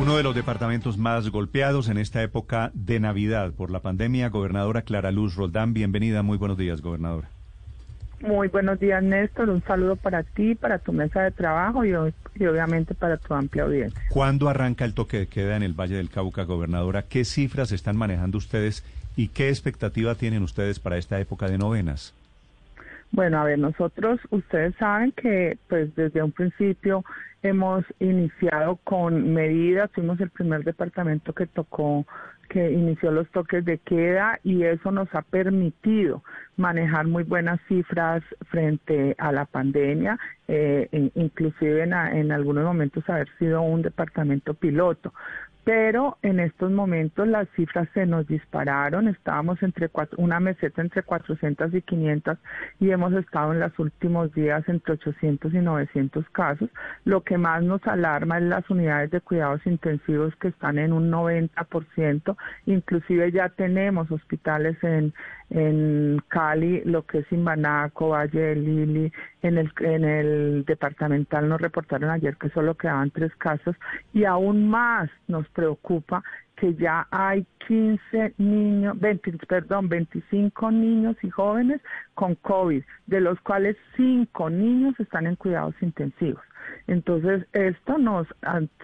Uno de los departamentos más golpeados en esta época de Navidad por la pandemia, gobernadora Clara Luz Roldán, bienvenida, muy buenos días, gobernadora. Muy buenos días, Néstor. Un saludo para ti, para tu mesa de trabajo y, obviamente para tu amplia audiencia. ¿Cuándo arranca el toque de queda en el Valle del Cauca, gobernadora? ¿Qué cifras están manejando ustedes y qué expectativa tienen ustedes para esta época de novenas? Bueno, a ver, nosotros, ustedes saben que pues desde un principio hemos iniciado con medidas, fuimos el primer departamento que tocó que inició los toques de queda y eso nos ha permitido manejar muy buenas cifras frente a la pandemia, eh, inclusive en, en algunos momentos haber sido un departamento piloto pero en estos momentos las cifras se nos dispararon, estábamos entre una meseta entre 400 y 500 y hemos estado en los últimos días entre 800 y 900 casos. Lo que más nos alarma es las unidades de cuidados intensivos que están en un 90%, inclusive ya tenemos hospitales en, en Cali, lo que es Imbanaco, Valle de Lili, en el, en el departamental nos reportaron ayer que solo quedaban tres casos y aún más nos preocupa que ya hay 15 niños, 20, perdón, 25 niños y jóvenes con COVID, de los cuales 5 niños están en cuidados intensivos. Entonces, esto nos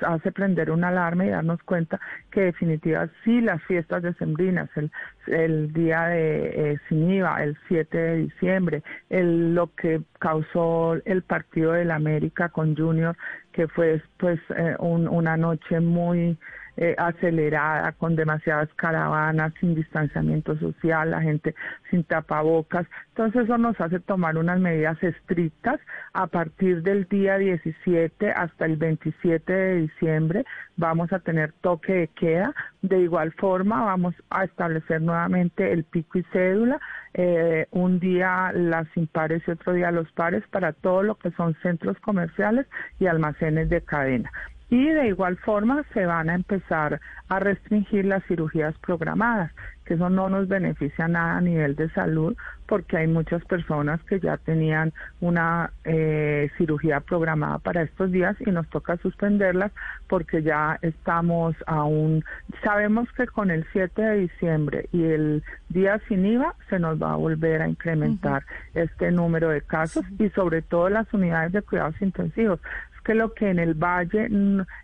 hace prender una alarma y darnos cuenta que definitivamente sí las fiestas decembrinas, el, el día de eh, el 7 de diciembre, el, lo que causó el partido del América con Junior, que fue pues eh, una noche muy eh, acelerada, con demasiadas caravanas, sin distanciamiento social, la gente sin tapabocas. Entonces eso nos hace tomar unas medidas estrictas a partir del día 17 hasta el 27 de diciembre. Vamos a tener toque de queda. De igual forma vamos a establecer nuevamente el pico y cédula. Eh, un día las impares y otro día los pares para todo lo que son centros comerciales y almacenes de cadena. Y de igual forma se van a empezar a restringir las cirugías programadas, que eso no nos beneficia nada a nivel de salud, porque hay muchas personas que ya tenían una eh, cirugía programada para estos días y nos toca suspenderlas porque ya estamos aún, sabemos que con el 7 de diciembre y el día sin IVA se nos va a volver a incrementar este número de casos y sobre todo las unidades de cuidados intensivos que lo que en el Valle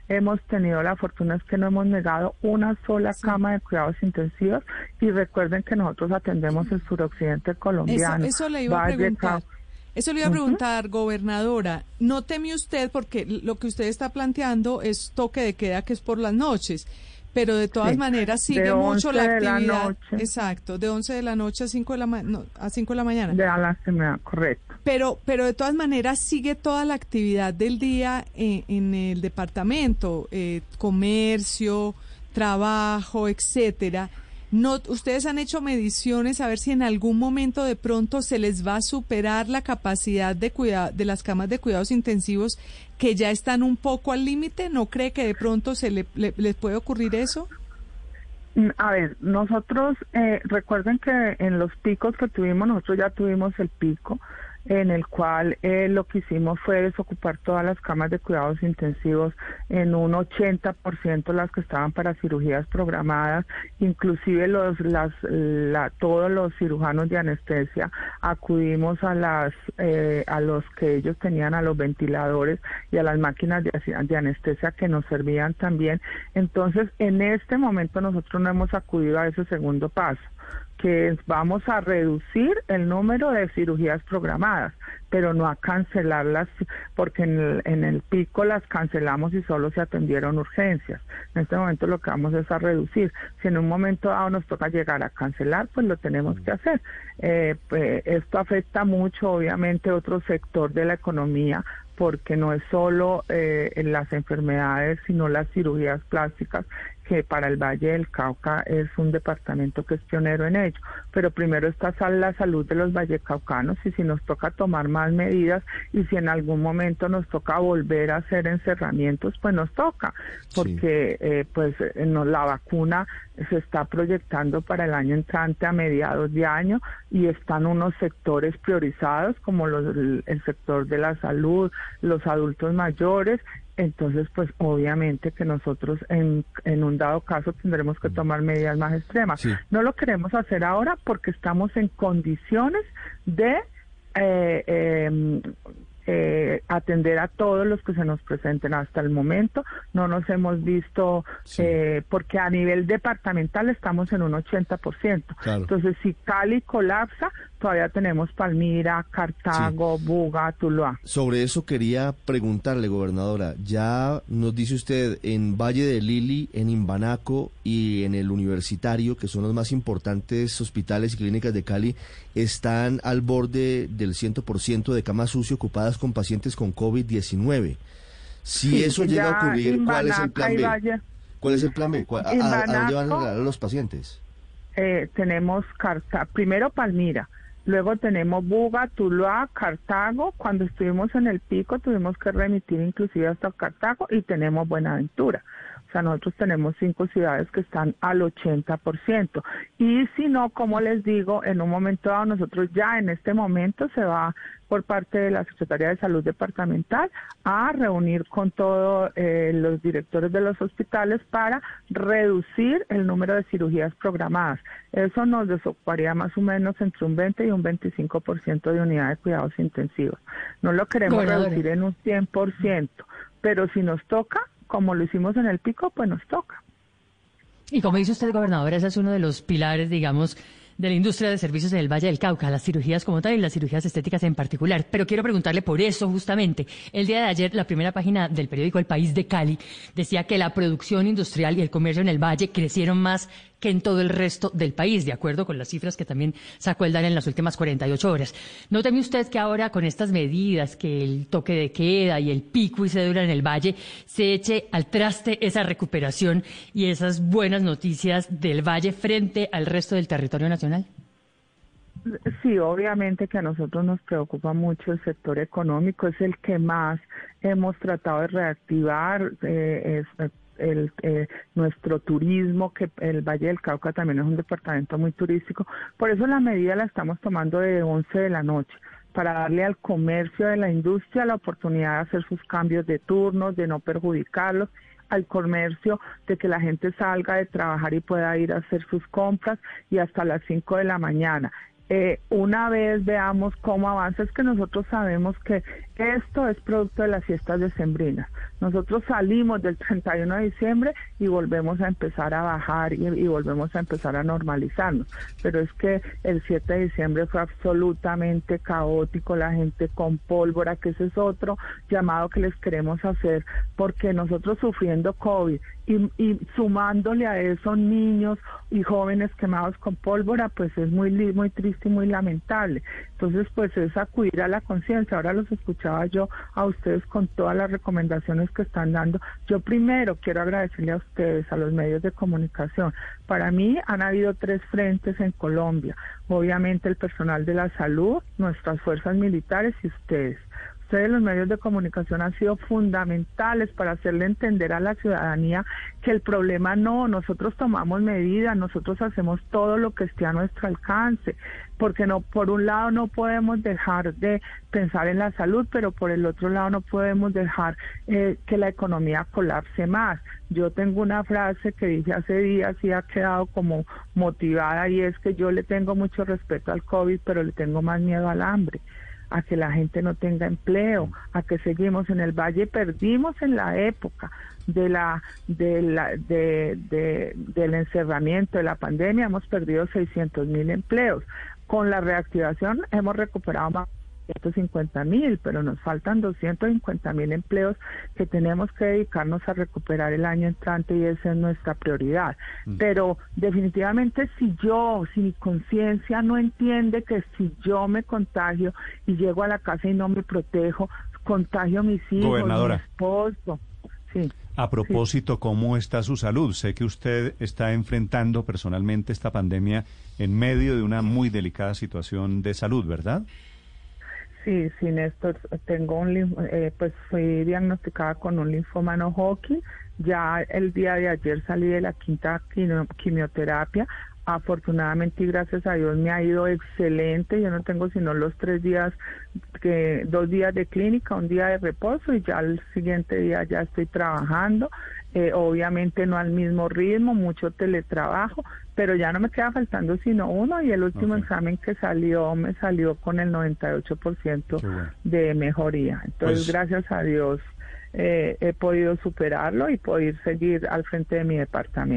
hemos tenido la fortuna es que no hemos negado una sola cama de cuidados intensivos y recuerden que nosotros atendemos el suroccidente colombiano. Eso, le iba a preguntar. Eso le iba a preguntar, gobernadora. No teme usted, porque lo que usted está planteando es toque de queda que es por las noches pero de todas maneras sigue mucho la actividad. Exacto, de 11 de la noche a 5 de la, a 5 de la mañana. De a la semana, correcto. Pero, pero de todas maneras sigue toda la actividad del día en, en el departamento, eh, comercio, trabajo, etcétera. No, ustedes han hecho mediciones a ver si en algún momento de pronto se les va a superar la capacidad de cuidado de las camas de cuidados intensivos que ya están un poco al límite. ¿No cree que de pronto se le, les puede ocurrir eso? Mm, a ver, nosotros eh, recuerden que en los picos que tuvimos, nosotros ya tuvimos el pico en el cual eh, lo que hicimos fue desocupar todas las camas de cuidados intensivos en un 80% las que estaban para cirugías programadas, inclusive los las la, todos los cirujanos de anestesia acudimos a las eh, a los que ellos tenían a los ventiladores y a las máquinas de, anestesia que nos servían también. Entonces, en este momento nosotros no hemos acudido a ese segundo paso que vamos a reducir el número de cirugías programadas, pero no a cancelarlas, porque en el, en el pico las cancelamos y solo se atendieron urgencias. En este momento lo que vamos es a reducir. Si en un momento dado nos toca llegar a cancelar, pues lo tenemos que hacer. Eh, pues, esto afecta mucho, obviamente, otro sector de la economía, porque no es solo eh, las enfermedades, sino las cirugías plásticas que para el Valle del Cauca es un departamento que es pionero en ello. Pero primero está la salud de los vallecaucanos y si nos toca tomar más medidas y si en algún momento nos toca volver a hacer encerramientos, pues nos toca, porque eh, pues eh, la vacuna se está proyectando para el año entrante a mediados de año y están unos sectores priorizados como los, el sector de la salud, los adultos mayores entonces pues obviamente que nosotros en, en un dado caso tendremos que tomar medidas más extremas. No lo queremos hacer ahora porque estamos en condiciones de eh, em, eh, atender a todos los que se nos presenten hasta el momento. No nos hemos visto, eh, porque a nivel departamental estamos en un 80%. Entonces, si Cali colapsa, todavía tenemos Palmira, Cartago, Buga, Tuluá. Sobre eso quería preguntarle, gobernadora. Ya nos dice usted en Valle de Lili, en Imbanaco y en el Universitario, que son los más importantes hospitales y clínicas de Cali, están al borde del 100% de camas UCI ocupadas con pacientes con COVID-19. Si eso llega a ocurrir, ¿cuál es el plan B? ¿Cuál es el plan B? ¿A, dónde van a los pacientes? Eh, tenemos Carta, primero Palmira, luego tenemos Buga, Tuluá, Cartago. Cuando estuvimos en el pico tuvimos que remitir inclusive hasta Cartago y tenemos Buenaventura. O sea, nosotros tenemos cinco ciudades que están al 80%. Y si no, como les digo, en un momento dado, nosotros ya en este momento se va por parte de la Secretaría de Salud Departamental a reunir con todos eh, los directores de los hospitales para reducir el número de cirugías programadas. Eso nos desocuparía más o menos entre un 20 y un 25% de unidades de cuidados intensivos. No lo queremos reducir en un 100%, pero si nos toca, como lo hicimos en el pico, pues nos toca. Y como dice usted, gobernadora, ese es uno de los pilares, digamos, de la industria de servicios del Valle del Cauca, las cirugías como tal y las cirugías estéticas en particular. Pero quiero preguntarle por eso justamente. El día de ayer, la primera página del periódico El País de Cali decía que la producción industrial y el comercio en el Valle crecieron más que en todo el resto del país, de acuerdo con las cifras que también sacó el DAN en las últimas 48 horas. ¿No teme usted que ahora con estas medidas, que el toque de queda y el pico y cédula en el Valle, se eche al traste esa recuperación y esas buenas noticias del Valle frente al resto del territorio nacional? Sí, obviamente que a nosotros nos preocupa mucho el sector económico, es el que más hemos tratado de reactivar, eh, el, eh, nuestro turismo, que el Valle del Cauca también es un departamento muy turístico. Por eso la medida la estamos tomando de 11 de la noche para darle al comercio de la industria la oportunidad de hacer sus cambios de turnos, de no perjudicarlos al comercio de que la gente salga de trabajar y pueda ir a hacer sus compras y hasta las 5 de la mañana. Eh, una vez veamos cómo avanza, es que nosotros sabemos que esto es producto de las fiestas decembrinas. Nosotros salimos del 31 de diciembre y volvemos a empezar a bajar y, volvemos a empezar a normalizarnos. Pero es que el 7 de diciembre fue absolutamente caótico, la gente con pólvora, que ese es otro llamado que les queremos hacer, porque nosotros sufriendo COVID y, sumándole a eso niños y jóvenes quemados con pólvora, pues es muy, muy triste y muy lamentable. Entonces, pues es acudir a la conciencia. Ahora los escuchaba yo a ustedes con todas las recomendaciones que están dando. Yo primero quiero agradecerle a ustedes, a los medios de comunicación. Para mí han habido tres frentes en Colombia. Obviamente el personal de la salud, nuestras fuerzas militares y ustedes ustedes los medios de comunicación han sido fundamentales para hacerle entender a la ciudadanía que el problema no, nosotros tomamos medidas, nosotros hacemos todo lo que esté a nuestro alcance, porque no por un lado no podemos dejar de pensar en la salud, pero por el otro lado no podemos dejar eh, que la economía colapse más. Yo tengo una frase que dije hace días y ha quedado como motivada y es que yo le tengo mucho respeto al COVID, pero le tengo más miedo al hambre a que la gente no tenga empleo, a que seguimos en el valle, perdimos en la época de la, de la de, de, del encerramiento de la pandemia, hemos perdido 600 mil empleos. Con la reactivación hemos recuperado más 150 mil, pero nos faltan 250 mil empleos que tenemos que dedicarnos a recuperar el año entrante y esa es nuestra prioridad. Mm. Pero definitivamente si yo, si mi conciencia no entiende que si yo me contagio y llego a la casa y no me protejo, contagio a mis hijos, a mi esposo. Sí. A propósito, ¿cómo está su salud? Sé que usted está enfrentando personalmente esta pandemia en medio de una muy delicada situación de salud, ¿verdad? Sí, sí, Néstor, tengo un, eh, pues fui diagnosticada con un linfoma no Hodgkin. Ya el día de ayer salí de la quinta quimioterapia. Afortunadamente y gracias a Dios me ha ido excelente. Yo no tengo sino los tres días, que dos días de clínica, un día de reposo y ya al siguiente día ya estoy trabajando. Eh, obviamente no al mismo ritmo, mucho teletrabajo, pero ya no me queda faltando sino uno y el último examen que salió me salió con el 98% de mejoría. Entonces, pues gracias a Dios eh, he podido superarlo y poder seguir al frente de mi departamento.